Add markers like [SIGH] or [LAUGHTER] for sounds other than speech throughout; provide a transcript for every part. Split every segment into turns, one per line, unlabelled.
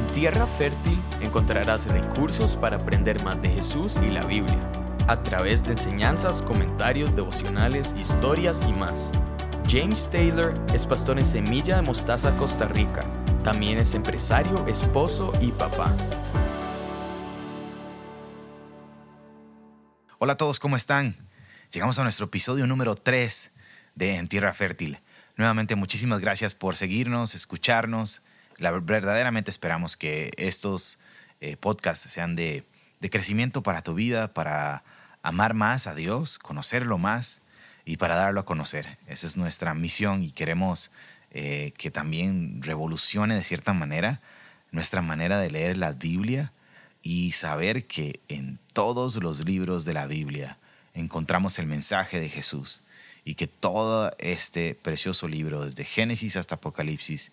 En Tierra Fértil encontrarás recursos para aprender más de Jesús y la Biblia, a través de enseñanzas, comentarios, devocionales, historias y más. James Taylor es pastor en Semilla de Mostaza, Costa Rica. También es empresario, esposo y papá.
Hola a todos, ¿cómo están? Llegamos a nuestro episodio número 3 de En Tierra Fértil. Nuevamente, muchísimas gracias por seguirnos, escucharnos verdaderamente esperamos que estos eh, podcasts sean de, crecimiento para tu vida, para amar más a Dios, conocerlo más y para darlo a conocer. Esa es nuestra misión y queremos eh, que también revolucione de cierta manera nuestra manera de leer la Biblia y saber que en todos los libros de la Biblia encontramos el mensaje de Jesús y que todo este precioso libro, desde Génesis hasta Apocalipsis,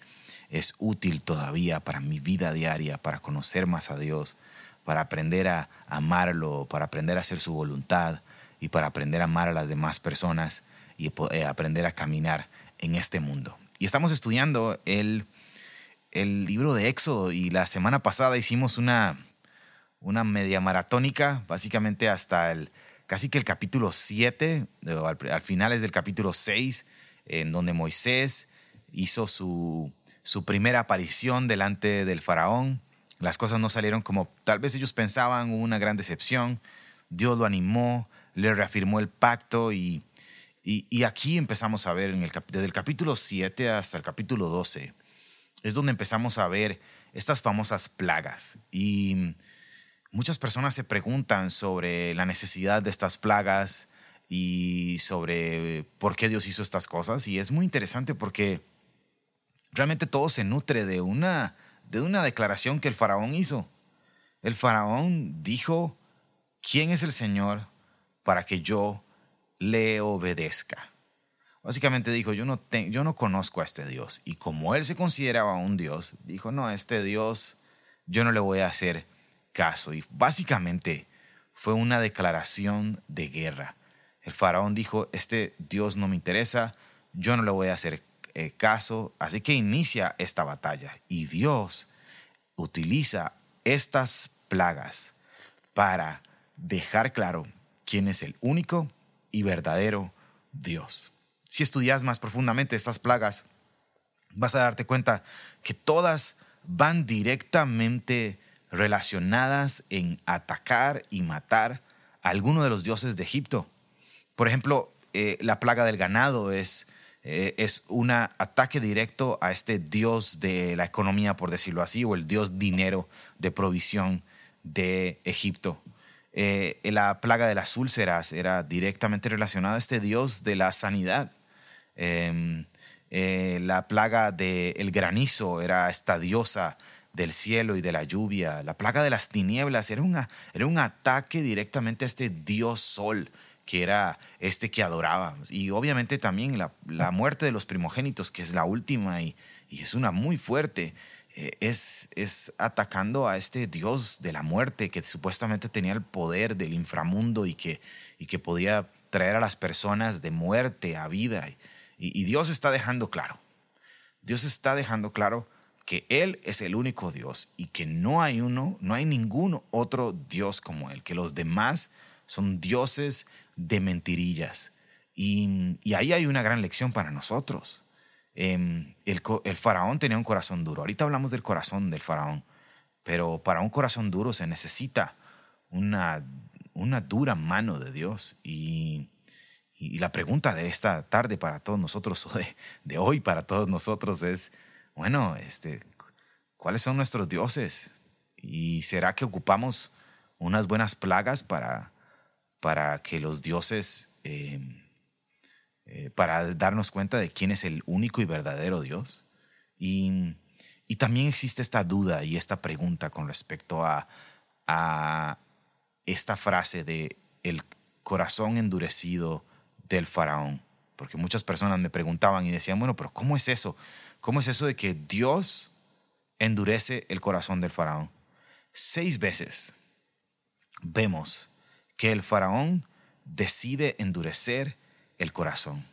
es útil todavía para mi vida diaria, para conocer más a Dios, para aprender a amarlo, para aprender a hacer su voluntad y para aprender a amar a las demás personas y eh, aprender a caminar en este mundo. Y estamos estudiando el, el libro de Éxodo y la semana pasada hicimos una, una media maratónica, básicamente hasta el casi que el capítulo 7, al, al finales del capítulo 6, en donde Moisés hizo su, su primera aparición delante del faraón. Las cosas no salieron como tal vez ellos pensaban, hubo una gran decepción. Dios lo animó, le reafirmó el pacto y, y, aquí empezamos a ver en el, desde el capítulo 7 hasta el capítulo 12. Es donde empezamos a ver estas famosas plagas. Y muchas personas se preguntan sobre la necesidad de estas plagas y sobre por qué Dios hizo estas cosas. Y es muy interesante porque realmente todo se nutre de una, de una declaración que el faraón hizo. El faraón dijo, ¿quién es el Señor para que yo le obedezca? Básicamente dijo, yo no, yo no conozco a este Dios. Y como él se consideraba un Dios, dijo, no, este Dios yo no le voy a hacer caso. Y básicamente fue una declaración de guerra. El faraón dijo, este Dios no me interesa, yo no le voy a hacer eh, caso, así que inicia esta batalla y Dios utiliza estas plagas para dejar claro quién es el único y verdadero Dios. Si estudias más profundamente estas plagas, vas a darte cuenta que todas van directamente relacionadas en atacar y matar a alguno de los dioses de Egipto. Por ejemplo, eh, la plaga del ganado es eh, es un ataque directo a este dios de la economía, por decirlo así, o el dios dinero de provisión de Egipto. Eh, la plaga de las úlceras era directamente relacionada a este dios de la sanidad. Em, eh, la plaga del granizo era esta diosa del cielo y de la lluvia. La plaga de las tinieblas era, era un ataque directamente a este dios sol que era este que adoraba. Y obviamente también la, muerte de los primogénitos, que es la última y, es una muy fuerte, eh, es, es atacando a este Dios de la muerte que supuestamente tenía el poder del inframundo y que, y que podía traer a las personas de muerte a vida. Y, y Dios está dejando claro, Dios está dejando claro que Él es el único Dios y que no hay uno, no hay ningún otro Dios como Él, que los demás son dioses de mentirillas. Y, ahí hay una gran lección para nosotros. Em, el, faraón tenía un corazón duro. Ahorita hablamos del corazón del faraón, pero para un corazón duro se necesita una, una dura mano de Dios. Y, la pregunta de esta tarde para todos nosotros, [LAUGHS] o de, de, hoy para todos nosotros es, bueno, este, ¿cuáles son nuestros dioses? ¿Y será que ocupamos unas buenas plagas para para que los dioses, em, eh, para darnos cuenta de quién es el único y verdadero Dios. Y, también existe esta duda y esta pregunta con respecto a, a esta frase de el corazón endurecido del faraón. Porque muchas personas me preguntaban y decían, bueno, pero ¿cómo es eso? ¿Cómo es eso de que Dios endurece el corazón del faraón? Seis veces vemos que el faraón decide endurecer el corazón.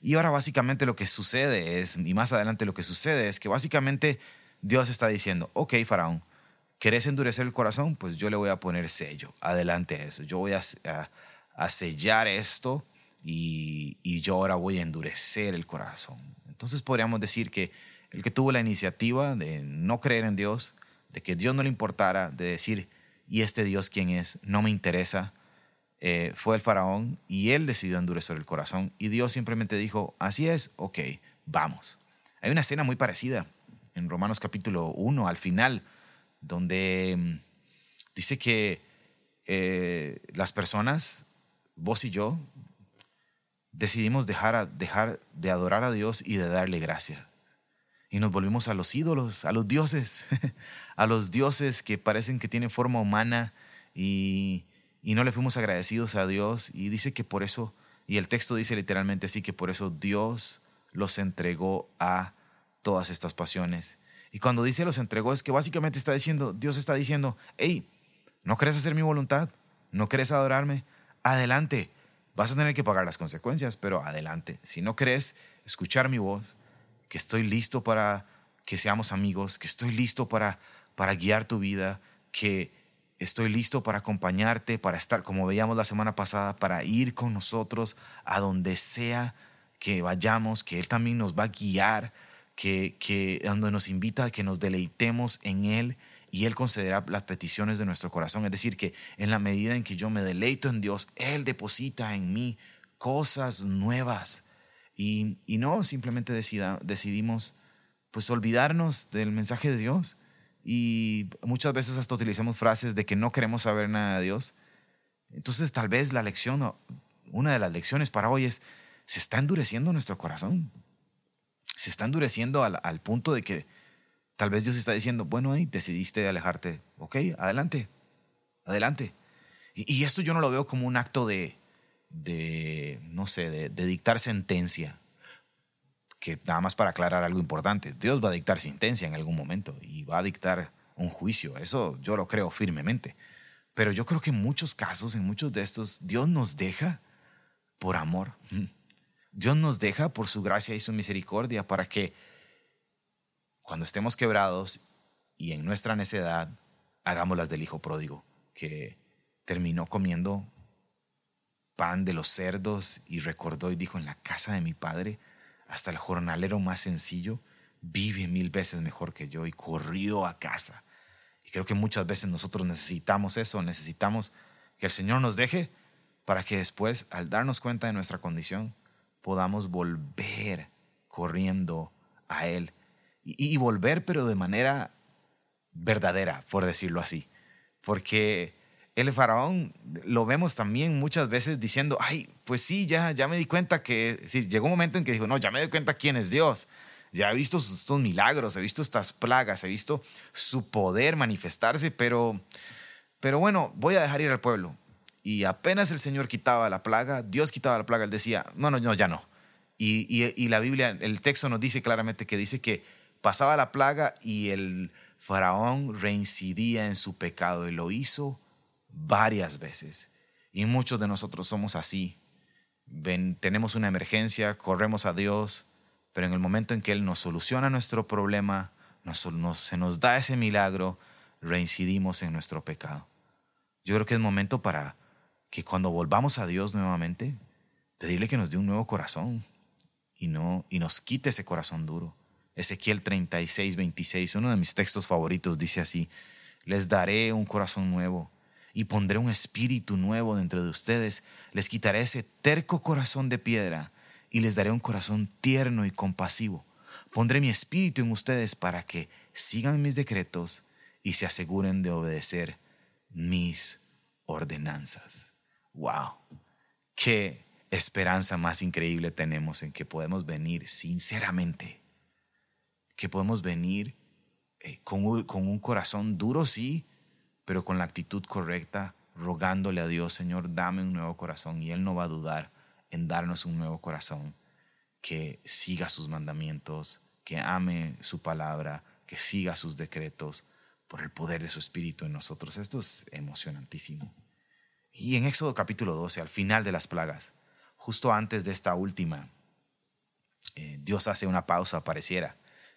Y ahora básicamente lo que sucede es, y más adelante lo que sucede es que básicamente Dios está diciendo, ok, Faraón, ¿querés endurecer el corazón? Pues yo le voy a poner sello. Adelante eso. Yo voy a, a, sellar esto y, y yo ahora voy a endurecer el corazón. Entonces podríamos decir que el que tuvo la iniciativa de no creer en Dios, de que Dios no le importara, de decir, ¿y este Dios quién es? No me interesa. Eh, fue el faraón y él decidió endurecer el corazón y Dios simplemente dijo, así es, ok, vamos. Hay una escena muy parecida en Romanos capítulo 1, al final, donde mm, dice que eh, las personas, vos y yo, decidimos dejar, dejar de adorar a Dios y de darle gracias. Y nos volvimos a los ídolos, a los dioses, [LAUGHS] a los dioses que parecen que tienen forma humana y, y no le fuimos agradecidos a Dios. Y dice que por eso, y el texto dice literalmente así, que por eso Dios los entregó a todas estas pasiones. Y cuando dice los entregó es que básicamente está diciendo, Dios está diciendo, hey, ¿no querés hacer mi voluntad? ¿No querés adorarme? Adelante. Vas a tener que pagar las consecuencias, pero adelante. Si no querés escuchar mi voz, que estoy listo para que seamos amigos, que estoy listo para, para guiar tu vida, que estoy listo para acompañarte, para estar, como veíamos la semana pasada, para ir con nosotros a donde sea que vayamos, que Él también nos va a guiar, que, que donde nos invita a que nos deleitemos en Él y Él concederá las peticiones de nuestro corazón. Es decir, que en la medida en que yo me deleito en Dios, Él deposita en mí cosas nuevas. Y, no simplemente decidimos pues olvidarnos del mensaje de Dios. Y muchas veces hasta utilizamos frases de que no queremos saber nada de Dios. Entonces tal vez la lección, una de las lecciones para hoy es, se está endureciendo nuestro corazón. Se está endureciendo al, punto de que tal vez Dios está diciendo, bueno, ahí decidiste alejarte. Ok, adelante, adelante. Y, esto yo no lo veo como un acto de, de no sé, de, dictar sentencia. Que nada más para aclarar algo importante, Dios va a dictar sentencia en algún momento y va a dictar un juicio. Eso yo lo creo firmemente. Pero yo creo que en muchos casos, en muchos de estos, Dios nos deja por amor. Dios nos deja por su gracia y su misericordia para que cuando estemos quebrados y en nuestra necedad, hagamos las del Hijo pródigo, que terminó comiendo pan de los cerdos y recordó y dijo, en la casa de mi padre, hasta el jornalero más sencillo vive mil veces mejor que yo y corrió a casa. Y creo que muchas veces nosotros necesitamos eso, necesitamos que el Señor nos deje para que después, al darnos cuenta de nuestra condición, podamos volver corriendo a Él. Y, volver, pero de manera verdadera, por decirlo así. Porque el faraón lo vemos también muchas veces diciendo, ay, pues sí, ya, ya me di cuenta que, sí, llegó un momento en que dijo, no, ya me di cuenta quién es Dios. Ya he visto estos milagros, he visto estas plagas, he visto su poder manifestarse, pero, pero bueno, voy a dejar ir al pueblo. Y apenas el Señor quitaba la plaga, Dios quitaba la plaga, Él decía, no, no, ya no. Y, y, la Biblia, el texto nos dice claramente que dice que pasaba la plaga y el faraón reincidía en su pecado y lo hizo varias veces. Y muchos de nosotros somos así. Tenemos una emergencia, corremos a Dios, pero en el momento en que Él nos soluciona nuestro problema, nos, nos, se nos da ese milagro, reincidimos en nuestro pecado. Yo creo que es momento para que cuando volvamos a Dios nuevamente, pedirle que nos dé un nuevo corazón y, no, y nos quite ese corazón duro. Ezequiel 36, 26, uno de mis textos favoritos, dice así, les daré un corazón nuevo y pondré un espíritu nuevo dentro de ustedes, les quitaré ese terco corazón de piedra y les daré un corazón tierno y compasivo. Pondré mi espíritu en ustedes para que sigan mis decretos y se aseguren de obedecer mis ordenanzas. Wow, qué esperanza más increíble tenemos en que podemos venir sinceramente, que podemos venir eh, con, un corazón duro, sí, pero con la actitud correcta, rogándole a Dios, Señor, dame un nuevo corazón, y Él no va a dudar en darnos un nuevo corazón que siga sus mandamientos, que ame su palabra, que siga sus decretos por el poder de su Espíritu en nosotros. Esto es emocionantísimo. Y en Éxodo capítulo 12, al final de las plagas, justo antes de esta última, eh, Dios hace una pausa, pareciera,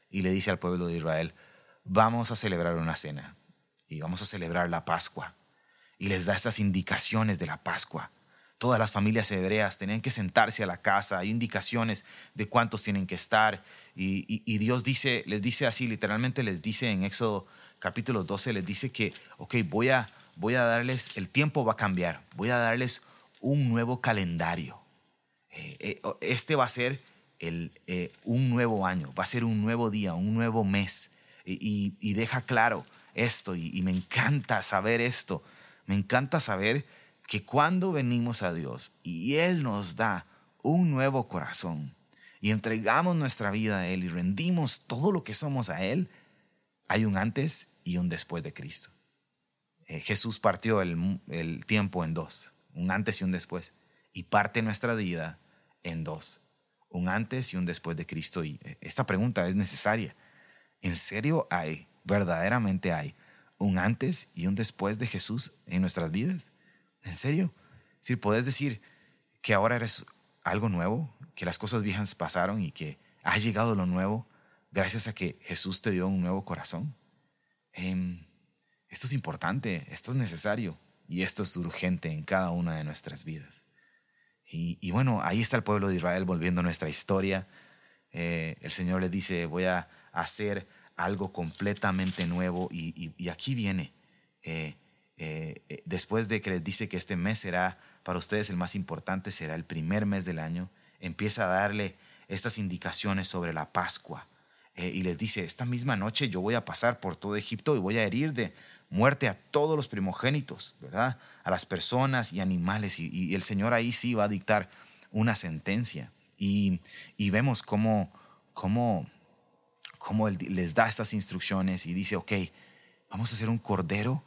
y le dice al pueblo de Israel, vamos a celebrar una cena y vamos a celebrar la Pascua. Y les da estas indicaciones de la Pascua. Todas las familias hebreas tenían que sentarse a la casa, hay indicaciones de cuántos tienen que estar. Y, Dios dice, les dice así, literalmente les dice en Éxodo capítulo 12, les dice que, ok, voy a, voy a darles, el tiempo va a cambiar, voy a darles un nuevo calendario. Eh, eh, este va a ser el, eh, un nuevo año, va a ser un nuevo día, un nuevo mes. Y, deja claro esto, y, me encanta saber esto, me encanta saber que cuando venimos a Dios y Él nos da un nuevo corazón y entregamos nuestra vida a Él y rendimos todo lo que somos a Él, hay un antes y un después de Cristo. Jesús partió el, el tiempo en dos, un antes y un después, y parte nuestra vida en dos, un antes y un después de Cristo. Y eh, esta pregunta es necesaria. ¿En serio hay, verdaderamente hay, un antes y un después de Jesús en nuestras vidas? ¿En serio? Si puedes decir que ahora eres algo nuevo, que las cosas viejas pasaron y que ha llegado lo nuevo gracias a que Jesús te dio un nuevo corazón. Em, esto es importante, esto es necesario y esto es urgente en cada una de nuestras vidas. Y, bueno, ahí está el pueblo de Israel volviendo a nuestra historia. Eh, el Señor le dice, voy a hacer algo completamente nuevo y, aquí viene. Eh, eh, después de que les dice que este mes será para ustedes el más importante, será el primer mes del año, empieza a darle estas indicaciones sobre la Pascua. y les dice, esta misma noche yo voy a pasar por todo Egipto y voy a herir de muerte a todos los primogénitos, ¿verdad? A las personas y animales. Y, el Señor ahí sí va a dictar una sentencia. Y, vemos cómo, cómo, cómo Él les da estas instrucciones y dice, ok, vamos a hacer un cordero,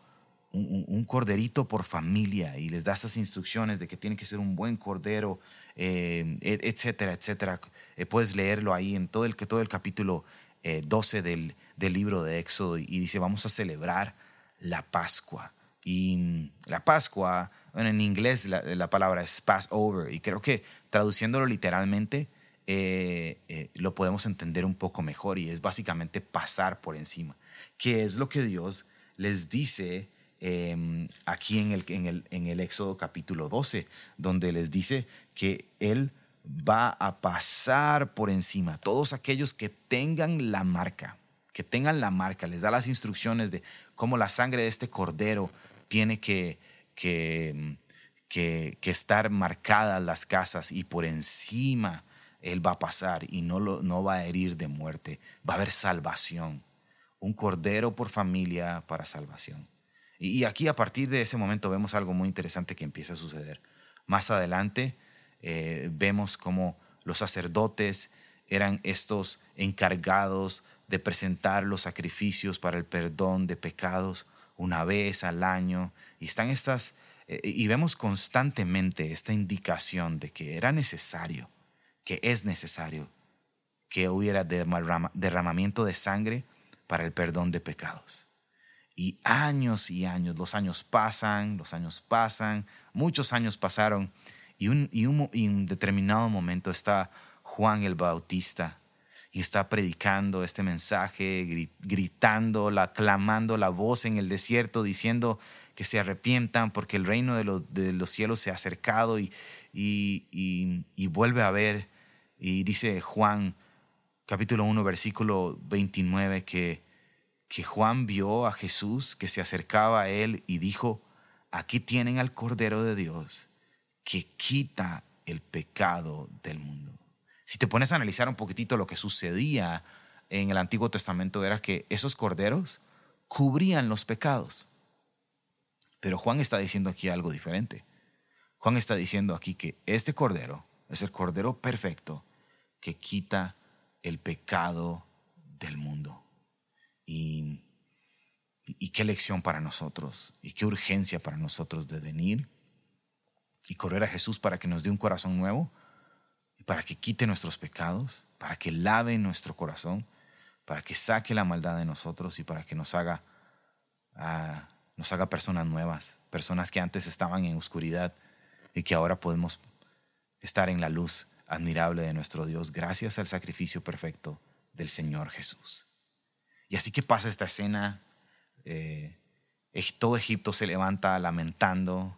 un, corderito por familia. Y les da estas instrucciones de que tiene que ser un buen cordero, eh, etcétera, etcétera. Eh, puedes leerlo ahí en todo el, todo el capítulo 12 eh, del, del libro de Éxodo y dice, vamos a celebrar la Pascua. Y la Pascua, en inglés la, palabra es Passover, y creo que traduciéndolo literalmente eh, eh, lo podemos entender un poco mejor, y es básicamente pasar por encima, que es lo que Dios les dice em, aquí en el, en, el, en el Éxodo capítulo 12, donde les dice que Él va a pasar por encima, todos aquellos que tengan la marca, que tengan la marca, les da las instrucciones de cómo la sangre de este cordero tiene que, que, que, estar marcada las casas y por encima él va a pasar y no, va a herir de muerte, va a haber salvación, un cordero por familia para salvación. Y, aquí a partir de ese momento vemos algo muy interesante que empieza a suceder. Más adelante eh, vemos cómo los sacerdotes eran estos encargados de presentar los sacrificios para el perdón de pecados una vez al año. Y están estas, eh, y vemos constantemente esta indicación de que era necesario, que es necesario que hubiera derramamiento de sangre para el perdón de pecados. Y años y años, los años pasan, los años pasan, muchos años pasaron, y un, y un, y determinado momento está Juan el Bautista y está predicando este mensaje, gritando, la, clamando la voz en el desierto, diciendo que se arrepientan porque el reino de, los cielos se ha acercado y, y, vuelve a ver. Y dice Juan capítulo 1 versículo 29 que, que Juan vio a Jesús que se acercaba a él y dijo, aquí tienen al Cordero de Dios que quita el pecado del mundo. Si te pones a analizar un poquitito lo que sucedía en el Antiguo Testamento era que esos corderos cubrían los pecados. Pero Juan está diciendo aquí algo diferente. Juan está diciendo aquí que este cordero es el cordero perfecto que quita el pecado del mundo. Y, qué lección para nosotros y qué urgencia para nosotros de venir y correr a Jesús para que nos dé un corazón nuevo para que quite nuestros pecados, para que lave nuestro corazón, para que saque la maldad de nosotros y para que nos haga, ah, nos haga personas nuevas, personas que antes estaban en oscuridad y que ahora podemos estar en la luz admirable de nuestro Dios gracias al sacrificio perfecto del Señor Jesús. Y así que pasa esta escena, eh, todo Egipto se levanta lamentando,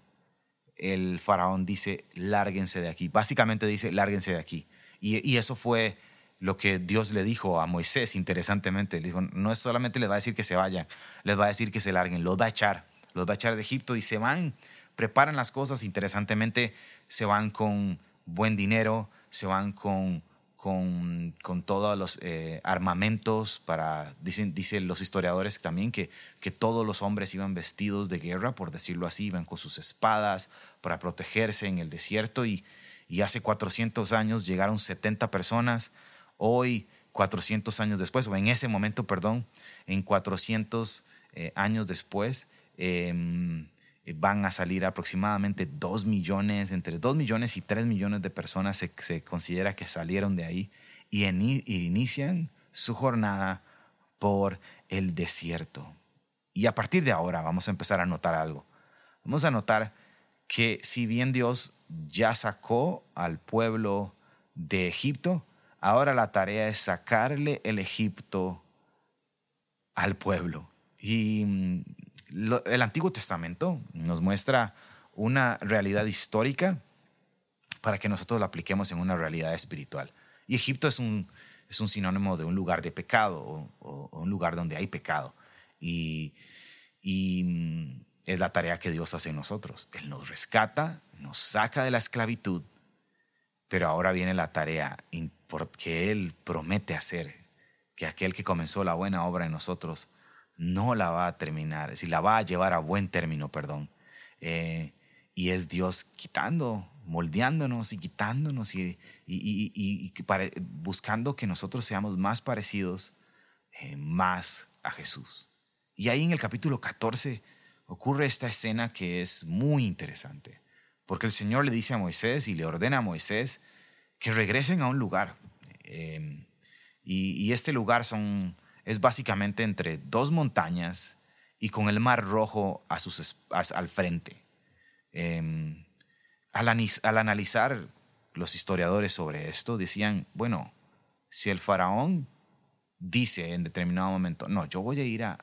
el faraón dice, lárguense de aquí, básicamente dice, lárguense de aquí. Y, eso fue lo que Dios le dijo a Moisés, interesantemente. Le dijo, no es solamente les va a decir que se vayan, les va a decir que se larguen, los va a echar, los va a echar de Egipto y se van, preparan las cosas, interesantemente se van con buen dinero, se van con con, con todos los eh, armamentos para, dicen, los historiadores también que, que todos los hombres iban vestidos de guerra, por decirlo así, iban con sus espadas para protegerse en el desierto y, y hace 400 años llegaron 70 personas, hoy 400 años después, o en ese momento, perdón, en 400 eh, años después, eh, van a salir aproximadamente 2 millones, entre 2 millones y 3 millones de personas se, considera que salieron de ahí y, inician su jornada por el desierto. Y a partir de ahora vamos a empezar a notar algo. Vamos a notar que si bien Dios ya sacó al pueblo de Egipto, ahora la tarea es sacarle el Egipto al pueblo. Y el Antiguo Testamento nos muestra una realidad histórica para que nosotros la apliquemos en una realidad espiritual. Y Egipto es un, es un sinónimo de un lugar de pecado o, un lugar donde hay pecado. Y, y mm, es la tarea que Dios hace en nosotros. Él nos rescata, nos saca de la esclavitud, pero ahora viene la tarea que Él promete hacer, que aquel que comenzó la buena obra en nosotros no la va a terminar, si la va a llevar a buen término, perdón. Eh, y es Dios quitando, moldeándonos y quitándonos y, buscando que nosotros seamos más parecidos eh, más a Jesús. Y ahí en el capítulo 14 ocurre esta escena que es muy interesante, porque el Señor le dice a Moisés y le ordena a Moisés que regresen a un lugar. Eh, y este lugar son es básicamente entre dos montañas y con el mar rojo al frente. Em, al, al analizar los historiadores sobre esto, decían, bueno, si el faraón dice en determinado momento, no, yo voy a ir a,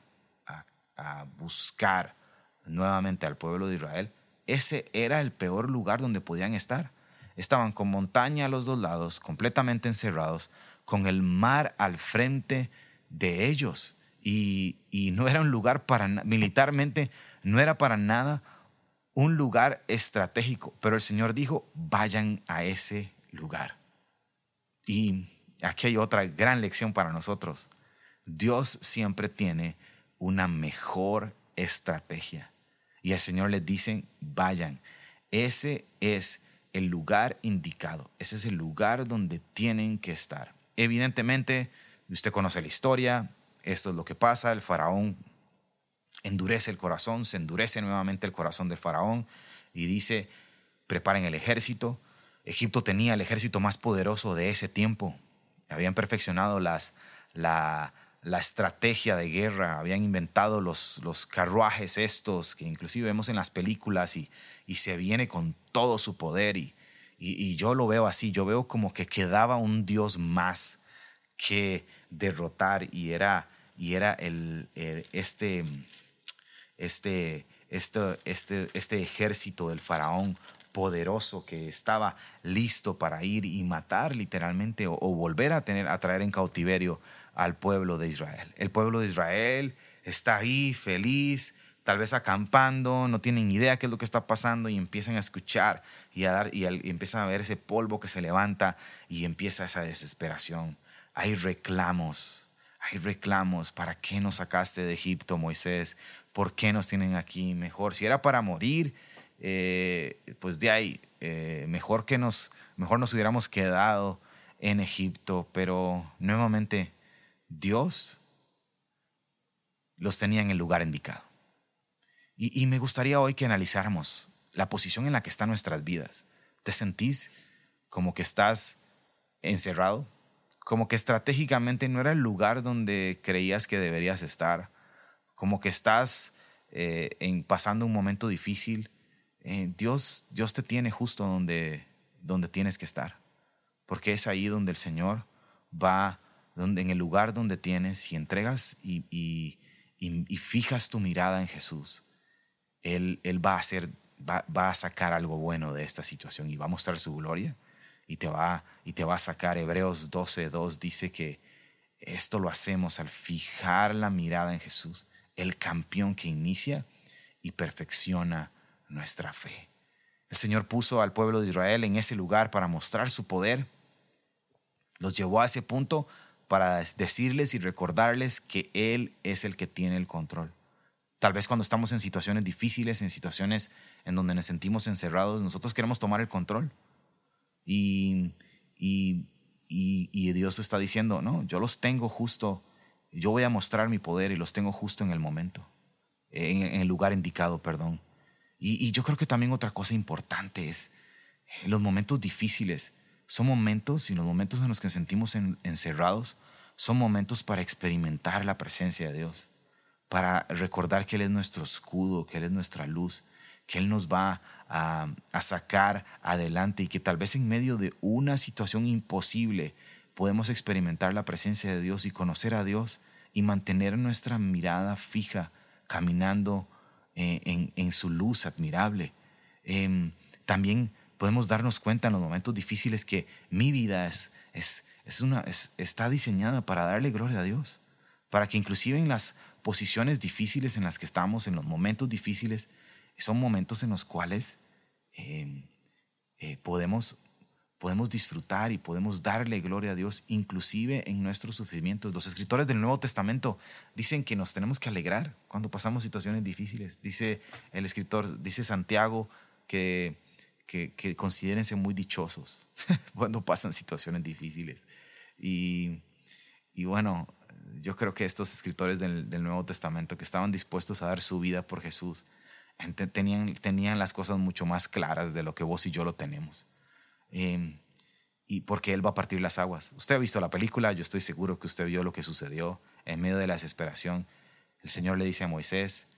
buscar nuevamente al pueblo de Israel, ese era el peor lugar donde podían estar. Estaban con montaña a los dos lados, completamente encerrados, con el mar al frente de ellos. Y, no era un lugar para, militarmente, no era para nada un lugar estratégico, pero el Señor dijo, vayan a ese lugar. Y aquí hay otra gran lección para nosotros. Dios siempre tiene una mejor estrategia. Y el Señor les dice, vayan. Ese es el lugar indicado. Ese es el lugar donde tienen que estar. Evidentemente, Usted conoce la historia, esto es lo que pasa, el faraón endurece el corazón, se endurece nuevamente el corazón del faraón y dice, preparen el ejército. Egipto tenía el ejército más poderoso de ese tiempo. Habían perfeccionado las, la, la estrategia de guerra, habían inventado los, los carruajes estos que inclusive vemos en las películas y, y se viene con todo su poder y, y, y, yo lo veo así, yo veo como que quedaba un Dios más que derrotar y era, y era el, este, este, este, este, este ejército del faraón poderoso que estaba listo para ir y matar literalmente o, volver a tener a traer en cautiverio al pueblo de Israel. El pueblo de Israel está ahí feliz, tal vez acampando, no tienen idea qué es lo que está pasando y empiezan a escuchar y a dar y empiezan a ver ese polvo que se levanta y empieza esa desesperación hay reclamos, hay reclamos. ¿Para qué nos sacaste de Egipto, Moisés? ¿Por qué nos tienen aquí? Mejor, si era para morir, eh, pues de ahí, eh, mejor que nos, mejor nos hubiéramos quedado en Egipto. Pero nuevamente, Dios los tenía en el lugar indicado. Y, y me gustaría hoy que analizáramos la posición en la que están nuestras vidas. ¿Te sentís como que estás encerrado? Como que estratégicamente no era el lugar donde creías que deberías estar, como que estás eh, en, pasando un momento difícil, eh, Dios, Dios te tiene justo donde, donde tienes que estar, porque es ahí donde el Señor va donde, en el lugar donde tienes y entregas y, fijas tu mirada en Jesús, Él, él va, a hacer, va, va, a sacar algo bueno de esta situación y va a mostrar su gloria y te va, y te va a sacar. Hebreos 12.2 dice que esto lo hacemos al fijar la mirada en Jesús, el campeón que inicia y perfecciona nuestra fe. El Señor puso al pueblo de Israel en ese lugar para mostrar su poder. Los llevó a ese punto para decirles y recordarles que Él es el que tiene el control. Tal vez cuando estamos en situaciones difíciles, en situaciones en donde nos sentimos encerrados, nosotros queremos tomar el control. Y, y, y, Dios está diciendo, no, yo los tengo justo, yo voy a mostrar mi poder y los tengo justo en el momento, en, el lugar indicado, perdón. Y, yo creo que también otra cosa importante es, en los momentos difíciles, son momentos y los momentos en los que sentimos encerrados, son momentos para experimentar la presencia de Dios, para recordar que Él es nuestro escudo, que Él es nuestra luz, que Él nos va a, sacar adelante y que tal vez en medio de una situación imposible podemos experimentar la presencia de Dios y conocer a Dios y mantener nuestra mirada fija caminando eh, en, su luz admirable. Em, también podemos darnos cuenta en los momentos difíciles que mi vida es, es, es una, está diseñada para darle gloria a Dios, para que inclusive en las posiciones difíciles en las que estamos, en los momentos difíciles, son momentos en los cuales em, eh, podemos, podemos disfrutar y podemos darle gloria a Dios, inclusive en nuestros sufrimientos. Los escritores del Nuevo Testamento dicen que nos tenemos que alegrar cuando pasamos situaciones difíciles. Dice el escritor, dice Santiago, que, que, considérense muy dichosos [LAUGHS] cuando pasan situaciones difíciles. Y, y bueno, yo creo que estos escritores del, Nuevo Testamento que estaban dispuestos a dar su vida por Jesús, tenían, tenían las cosas mucho más claras de lo que vos y yo lo tenemos. Em, y porque Él va a partir las aguas. Usted ha visto la película, yo estoy seguro que usted vio lo que sucedió en medio de la desesperación. El Señor le dice a Moisés,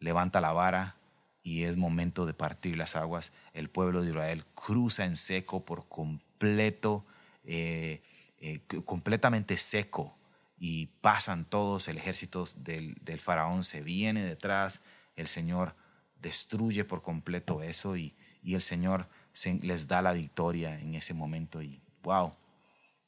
levanta la vara y es momento de partir las aguas. El pueblo de Israel cruza en seco por completo, eh, eh, completamente seco y pasan todos, el ejército del, del faraón se viene detrás, el Señor destruye por completo eso y, el Señor les da la victoria en ese momento y wow,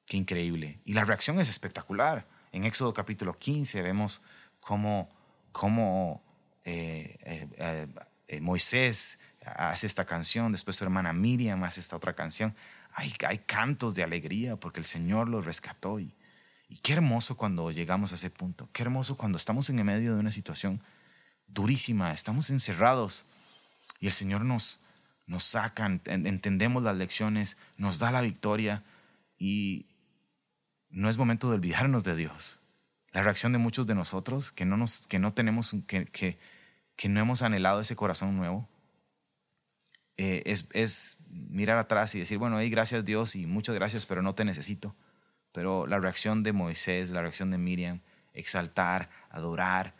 qué increíble. Y la reacción es espectacular. En Éxodo capítulo 15 vemos cómo, cómo eh, eh, eh, Moisés hace esta canción, después su hermana Miriam hace esta otra canción. Hay, hay cantos de alegría porque el Señor los rescató y, y qué hermoso cuando llegamos a ese punto, qué hermoso cuando estamos en el medio de una situación durísima, estamos encerrados y el Señor nos, nos saca, entendemos las lecciones, nos da la victoria y no es momento de olvidarnos de Dios. La reacción de muchos de nosotros que no, nos, que no tenemos, que, que, que no hemos anhelado ese corazón nuevo, eh, es, es, mirar atrás y decir, bueno, hey, gracias Dios y muchas gracias, pero no te necesito. Pero la reacción de Moisés, la reacción de Miriam, exaltar, adorar,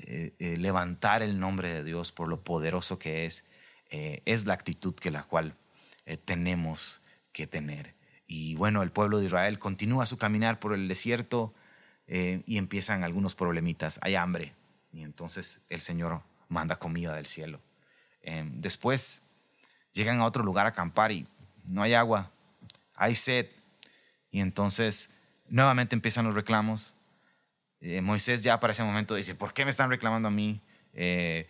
eh, eh, levantar el nombre de Dios por lo poderoso que es, eh, es la actitud que la cual tenemos que tener. Y bueno, el pueblo de Israel continúa su caminar por el desierto y empiezan algunos problemitas. Hay hambre y entonces el Señor manda comida del cielo. después llegan a otro lugar a acampar y no hay agua, hay sed. Y entonces nuevamente empiezan los reclamos eh, Moisés ya para ese momento dice, ¿por qué me están reclamando a mí? Eh,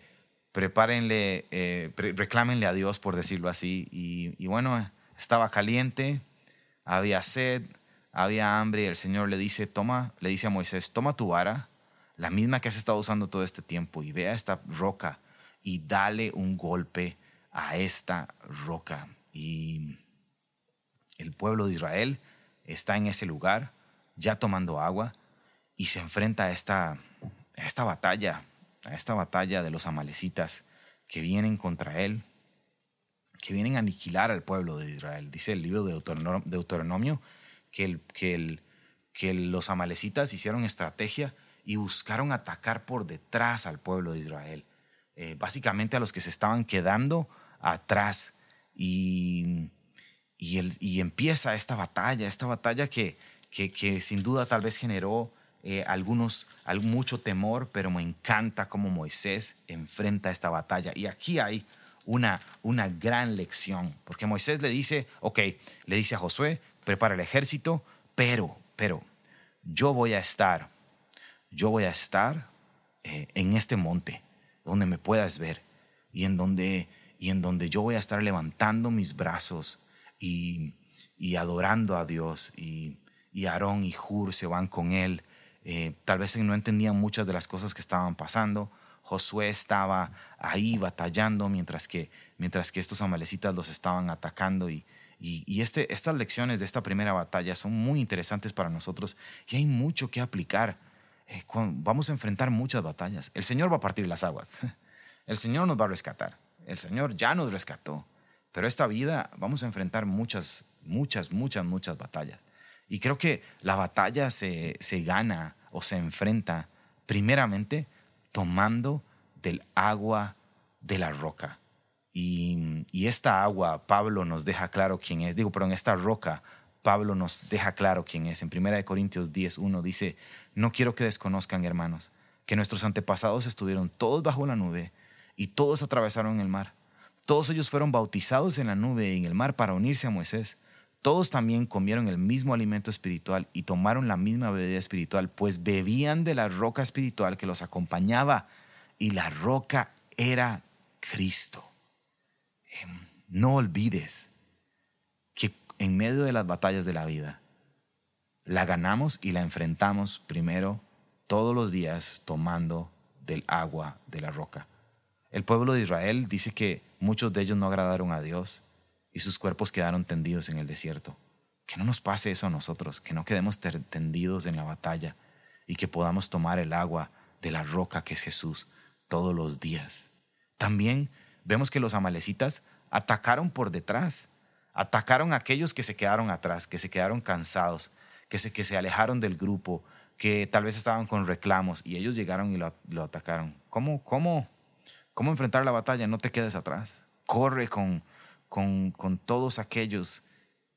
prepárenle, eh, reclámenle a Dios, por decirlo así. Y, bueno, estaba caliente, había sed, había hambre, y el Señor le dice, toma, le dice a Moisés, toma tu vara, la misma que has estado usando todo este tiempo, y ve a esta roca y dale un golpe a esta roca. Y el pueblo de Israel está en ese lugar, ya tomando agua, y se enfrenta a esta, esta batalla, a esta batalla de los amalecitas que vienen contra él, que vienen a aniquilar al pueblo de Israel. Dice el libro de Deuteronomio que, el, que, el, que los amalecitas hicieron estrategia y buscaron atacar por detrás al pueblo de Israel, eh, básicamente a los que se estaban quedando atrás. Y, y, el, y empieza esta batalla, esta batalla que, que, que sin duda tal vez generó eh, algunos, mucho temor, pero me encanta cómo Moisés enfrenta esta batalla. Y aquí hay una, una gran lección, porque Moisés le dice, ok, le dice a Josué, prepara el ejército, pero, pero, yo voy a estar, yo voy a estar eh, en este monte, donde me puedas ver, y en donde, y en donde yo voy a estar levantando mis brazos y, y adorando a Dios, y, y Aarón y Hur se van con él, eh, tal vez no entendían muchas de las cosas que estaban pasando. Josué estaba ahí batallando mientras que, mientras que estos amalecitas los estaban atacando y, y, este, estas lecciones de esta primera batalla son muy interesantes para nosotros y hay mucho que aplicar. Eh, vamos a enfrentar muchas batallas. El Señor va a partir las aguas. [LAUGHS] El Señor nos va a rescatar. El Señor ya nos rescató. Pero esta vida vamos a enfrentar muchas, muchas, muchas, muchas batallas. Y creo que la batalla se, gana o se enfrenta primeramente tomando del agua de la roca. Y, esta agua, Pablo nos deja claro quién es. Digo, pero en esta roca, Pablo nos deja claro quién es. En 1 Corintios 10, 1 dice, no quiero que desconozcan, hermanos, que nuestros antepasados estuvieron todos bajo la nube y todos atravesaron el mar. Todos ellos fueron bautizados en la nube y en el mar para unirse a Moisés todos también comieron el mismo alimento espiritual y tomaron la misma bebida espiritual, pues bebían de la roca espiritual que los acompañaba y la roca era Cristo. Em, no olvides que en medio de las batallas de la vida, la ganamos y la enfrentamos primero todos los días tomando del agua de la roca. El pueblo de Israel dice que muchos de ellos no agradaron a Dios sus cuerpos quedaron tendidos en el desierto. Que no nos pase eso a nosotros, que no quedemos tendidos en la batalla y que podamos tomar el agua de la roca que es Jesús todos los días. También vemos que los amalecitas atacaron por detrás, atacaron a aquellos que se quedaron atrás, que se quedaron cansados, que se, que se alejaron del grupo, que tal vez estaban con reclamos y ellos llegaron y lo, lo atacaron. ¿Cómo, cómo, ¿Cómo enfrentar la batalla? No te quedes atrás. Corre con, con, todos aquellos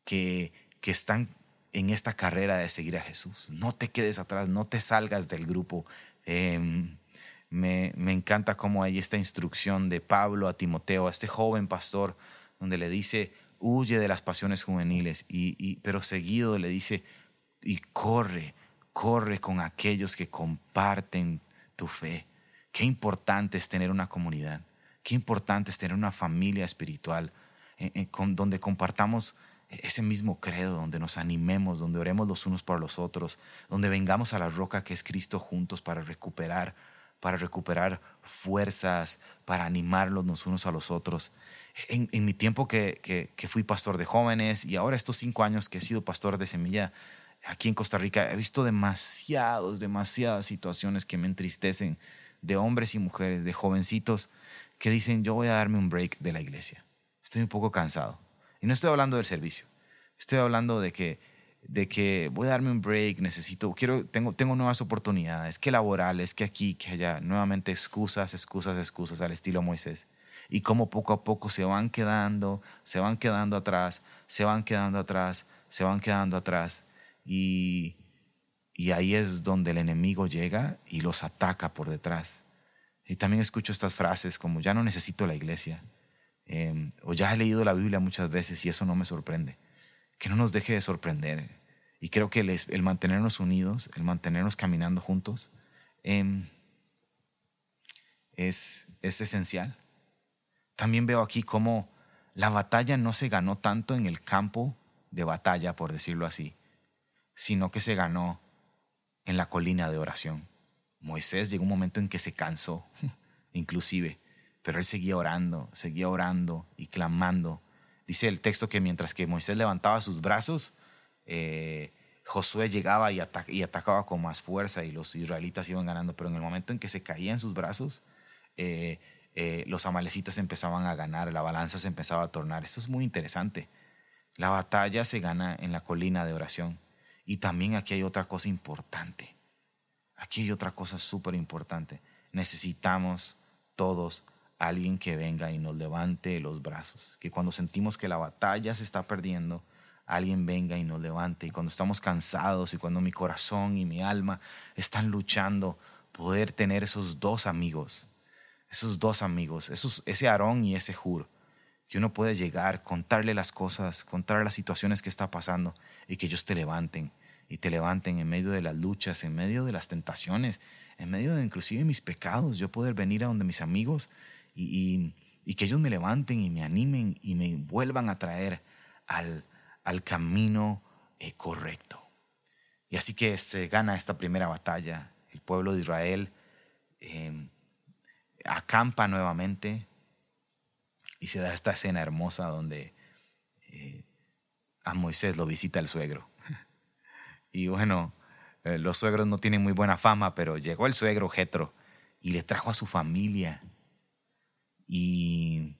que, que están en esta carrera de seguir a Jesús. No te quedes atrás, no te salgas del grupo. Em, me, encanta cómo hay esta instrucción de Pablo a Timoteo, a este joven pastor, donde le dice, huye de las pasiones juveniles, y, pero seguido le dice, y corre, corre con aquellos que comparten tu fe. Qué importante es tener una comunidad, qué importante es tener una familia espiritual donde compartamos ese mismo credo, donde nos animemos, donde oremos los unos por los otros, donde vengamos a la roca que es Cristo juntos para recuperar, para recuperar fuerzas, para animarlos los unos a los otros. En, mi tiempo que, que, fui pastor de jóvenes y ahora estos cinco años que he sido pastor de semilla aquí en Costa Rica, he visto demasiados, demasiadas situaciones que me entristecen de hombres y mujeres, de jovencitos que dicen, yo voy a darme un break de la iglesia estoy un poco cansado. Y no estoy hablando del servicio, estoy hablando de que, de que voy a darme un break, necesito, quiero, tengo, tengo nuevas oportunidades, que laborales, que aquí, que allá, nuevamente excusas, excusas, excusas al estilo Moisés. Y cómo poco a poco se van quedando, se van quedando atrás, se van quedando atrás, se van quedando atrás. Y, y ahí es donde el enemigo llega y los ataca por detrás. Y también escucho estas frases como, ya no necesito la iglesia, Em, o ya he leído la Biblia muchas veces y eso no me sorprende. Que no nos deje de sorprender. Y creo que el, mantenernos unidos, el mantenernos caminando juntos, em, es, es esencial. También veo aquí cómo la batalla no se ganó tanto en el campo de batalla, por decirlo así, sino que se ganó en la colina de oración. Moisés llegó un momento en que se cansó, [LAUGHS] inclusive, pero él seguía orando, seguía orando y clamando. Dice el texto que mientras que Moisés levantaba sus brazos, eh, Josué llegaba y, atacaba con más fuerza y los israelitas iban ganando, pero en el momento en que se caía en sus brazos, eh, eh, los amalecitas empezaban a ganar, la balanza se empezaba a tornar. Esto es muy interesante. La batalla se gana en la colina de oración. Y también aquí hay otra cosa importante. Aquí hay otra cosa súper importante. Necesitamos todos alguien que venga y nos levante los brazos, que cuando sentimos que la batalla se está perdiendo, alguien venga y nos levante. Y cuando estamos cansados y cuando mi corazón y mi alma están luchando, poder tener esos dos amigos, esos dos amigos, ese Aarón y ese Jur, que uno puede llegar, contarle las cosas, contarle las situaciones que está pasando y que ellos te levanten y te levanten en medio de las luchas, en medio de las tentaciones, en medio de inclusive mis pecados, yo poder venir a donde mis amigos y, que ellos me levanten y me animen y me vuelvan a traer al, camino eh, correcto. Y así que se gana esta primera batalla. El pueblo de Israel em, acampa nuevamente y se da esta escena hermosa donde eh, a Moisés lo visita el suegro. [LAUGHS] y bueno, eh, los suegros no tienen muy buena fama, pero llegó el suegro Jetro y le trajo a su familia y,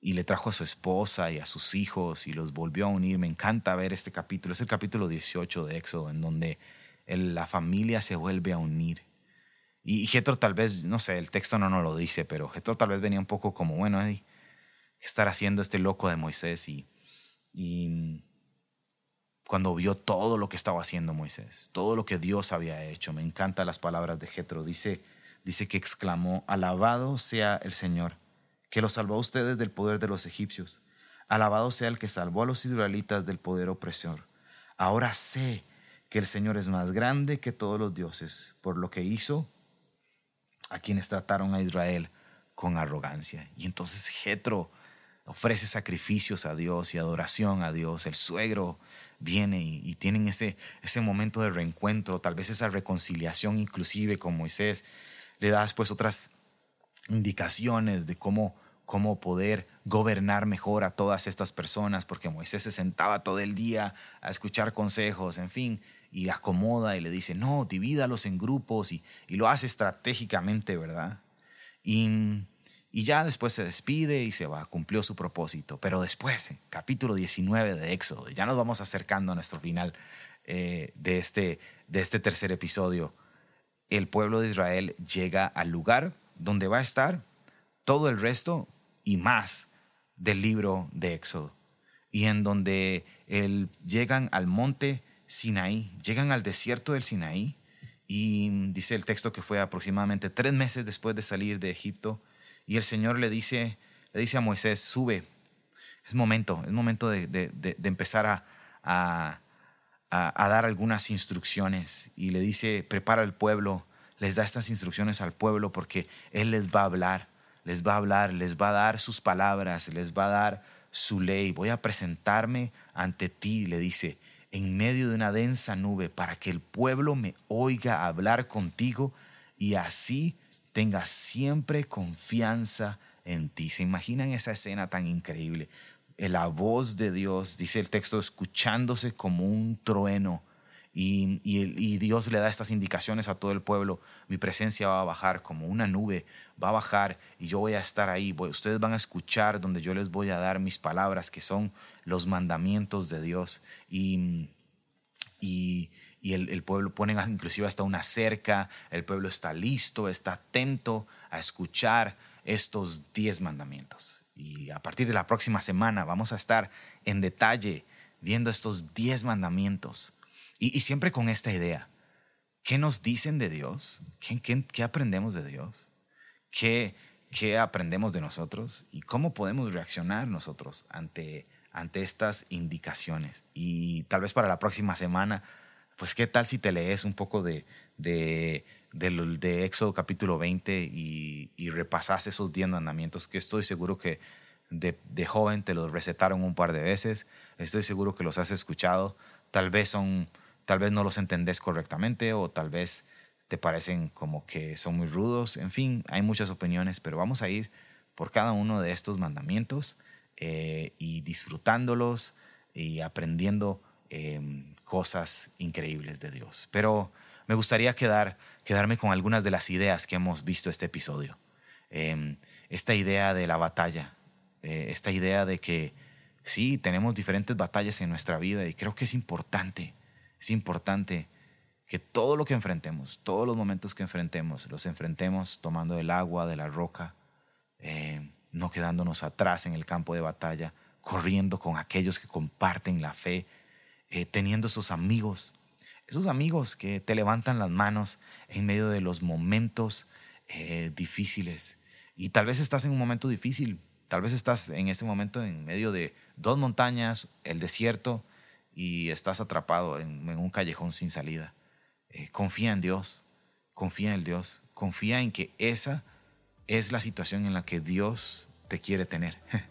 le trajo a su esposa y a sus hijos y los volvió a unir. Me encanta ver este capítulo, es el capítulo 18 de Éxodo, en donde la familia se vuelve a unir. Y Jetro tal vez, no sé, el texto no nos lo dice, pero Jetro tal vez venía un poco como, bueno, ¿qué estar haciendo este loco de Moisés y, y cuando vio todo lo que estaba haciendo Moisés, todo lo que Dios había hecho. Me encantan las palabras de Jetro. Dice, dice que exclamó, alabado sea el Señor, que los salvó a ustedes del poder de los egipcios. Alabado sea el que salvó a los israelitas del poder opresor. Ahora sé que el Señor es más grande que todos los dioses, por lo que hizo a quienes trataron a Israel con arrogancia. Y entonces Jetro ofrece sacrificios a Dios y adoración a Dios. El suegro viene y, tienen ese, ese momento de reencuentro, tal vez esa reconciliación inclusive con Moisés. Le da después otras indicaciones de cómo, cómo poder gobernar mejor a todas estas personas, porque Moisés se sentaba todo el día a escuchar consejos, en fin, y acomoda y le dice, no, divídalos en grupos y, y lo hace estratégicamente, ¿verdad? Y y ya después se despide y se va, cumplió su propósito. Pero después, capítulo 19 de Éxodo, ya nos vamos acercando a nuestro final eh, de, este, de este tercer episodio. El pueblo de Israel llega al lugar donde va a estar todo el resto y más del libro de Éxodo. Y en donde el, llegan al monte Sinaí, llegan al desierto del Sinaí. Y dice el texto que fue aproximadamente tres meses después de salir de Egipto y el Señor le dice, le dice a Moisés, sube, es momento, es momento de, empezar a, a, dar algunas instrucciones. Y le dice, prepara al pueblo, les da estas instrucciones al pueblo porque Él les va a hablar, les va a hablar, les va a dar sus palabras, les va a dar su ley. Voy a presentarme ante ti, le dice, en medio de una densa nube para que el pueblo me oiga hablar contigo y así tenga siempre confianza en ti. ¿Se imaginan esa escena tan increíble? La voz de Dios, dice el texto, escuchándose como un trueno. Y, Dios le da estas indicaciones a todo el pueblo. Mi presencia va a bajar como una nube, va a bajar y yo voy a estar ahí. Ustedes van a escuchar donde yo les voy a dar mis palabras, que son los mandamientos de Dios. Y, y, y el, pueblo ponen inclusive hasta una cerca, el pueblo está listo, está atento a escuchar estos diez mandamientos. Y a partir de la próxima semana vamos a estar en detalle viendo estos diez mandamientos. Y, siempre con esta idea, ¿qué nos dicen de Dios? ¿Qué, qué, aprendemos de Dios? ¿Qué, ¿Qué aprendemos de nosotros? ¿Y cómo podemos reaccionar nosotros ante, ante estas indicaciones? Y tal vez para la próxima semana pues qué tal si te lees un poco de, de, de, Éxodo capítulo 20 y, y, repasas esos 10 mandamientos que estoy seguro que de, de, joven te los recetaron un par de veces, estoy seguro que los has escuchado, tal vez, son, tal vez no los entendés correctamente o tal vez te parecen como que son muy rudos, en fin, hay muchas opiniones, pero vamos a ir por cada uno de estos mandamientos eh, y disfrutándolos y aprendiendo Em, cosas increíbles de Dios. Pero me gustaría quedar, quedarme con algunas de las ideas que hemos visto este episodio. Em, esta idea de la batalla, eh, esta idea de que sí, tenemos diferentes batallas en nuestra vida y creo que es importante, es importante que todo lo que enfrentemos, todos los momentos que enfrentemos, los enfrentemos tomando el agua de la roca, em, no quedándonos atrás en el campo de batalla, corriendo con aquellos que comparten la fe, eh, teniendo esos amigos, esos amigos que te levantan las manos en medio de los momentos eh, difíciles. Y tal vez estás en un momento difícil, tal vez estás en este momento en medio de dos montañas, el desierto, y estás atrapado en, un callejón sin salida. Eh, confía en Dios, confía en Dios, confía en que esa es la situación en la que Dios te quiere tener. [LAUGHS]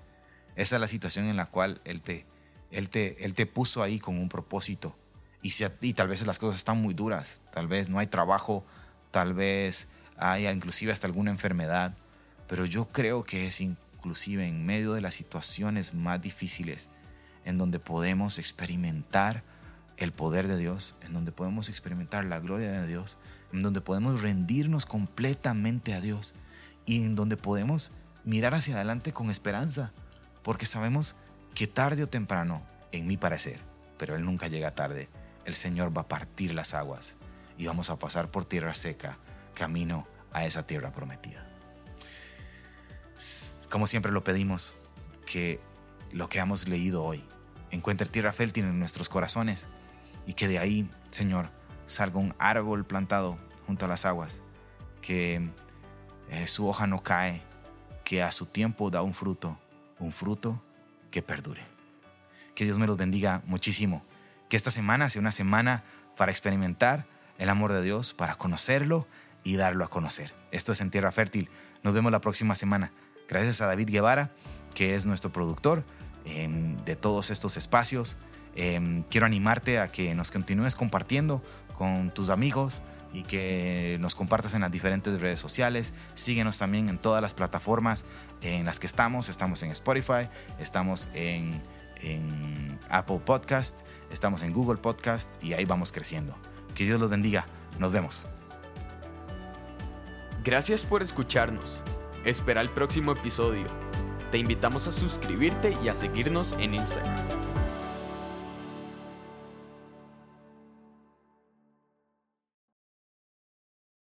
esa es la situación en la cual Él te, él te, él te puso ahí con un propósito. Y, si y tal vez las cosas están muy duras, tal vez no hay trabajo, tal vez hay inclusive hasta alguna enfermedad, pero yo creo que es inclusive en medio de las situaciones más difíciles en donde podemos experimentar el poder de Dios, en donde podemos experimentar la gloria de Dios, en donde podemos rendirnos completamente a Dios y en donde podemos mirar hacia adelante con esperanza, porque sabemos que tarde o temprano, en mi parecer, pero Él nunca llega tarde, el Señor va a partir las aguas y vamos a pasar por tierra seca, camino a esa tierra prometida. Como siempre lo pedimos, que lo que hemos leído hoy encuentre tierra fértil en nuestros corazones y que de ahí, Señor, salga un árbol plantado junto a las aguas, que eh, su hoja no cae, que a su tiempo da un fruto, un fruto que perdure. Que Dios me los bendiga muchísimo. Que esta semana sea una semana para experimentar el amor de Dios, para conocerlo y darlo a conocer. Esto es en Tierra Fértil. Nos vemos la próxima semana. Gracias a David Guevara, que es nuestro productor em, de todos estos espacios. Em, quiero animarte a que nos continúes compartiendo con tus amigos y que nos compartas en las diferentes redes sociales. Síguenos también en todas las plataformas en las que estamos. Estamos en Spotify, estamos en, en Apple Podcast, estamos en Google Podcast y ahí vamos creciendo. Que Dios los bendiga. Nos vemos.
Gracias por escucharnos. Espera el próximo episodio. Te invitamos a suscribirte y a seguirnos en Instagram.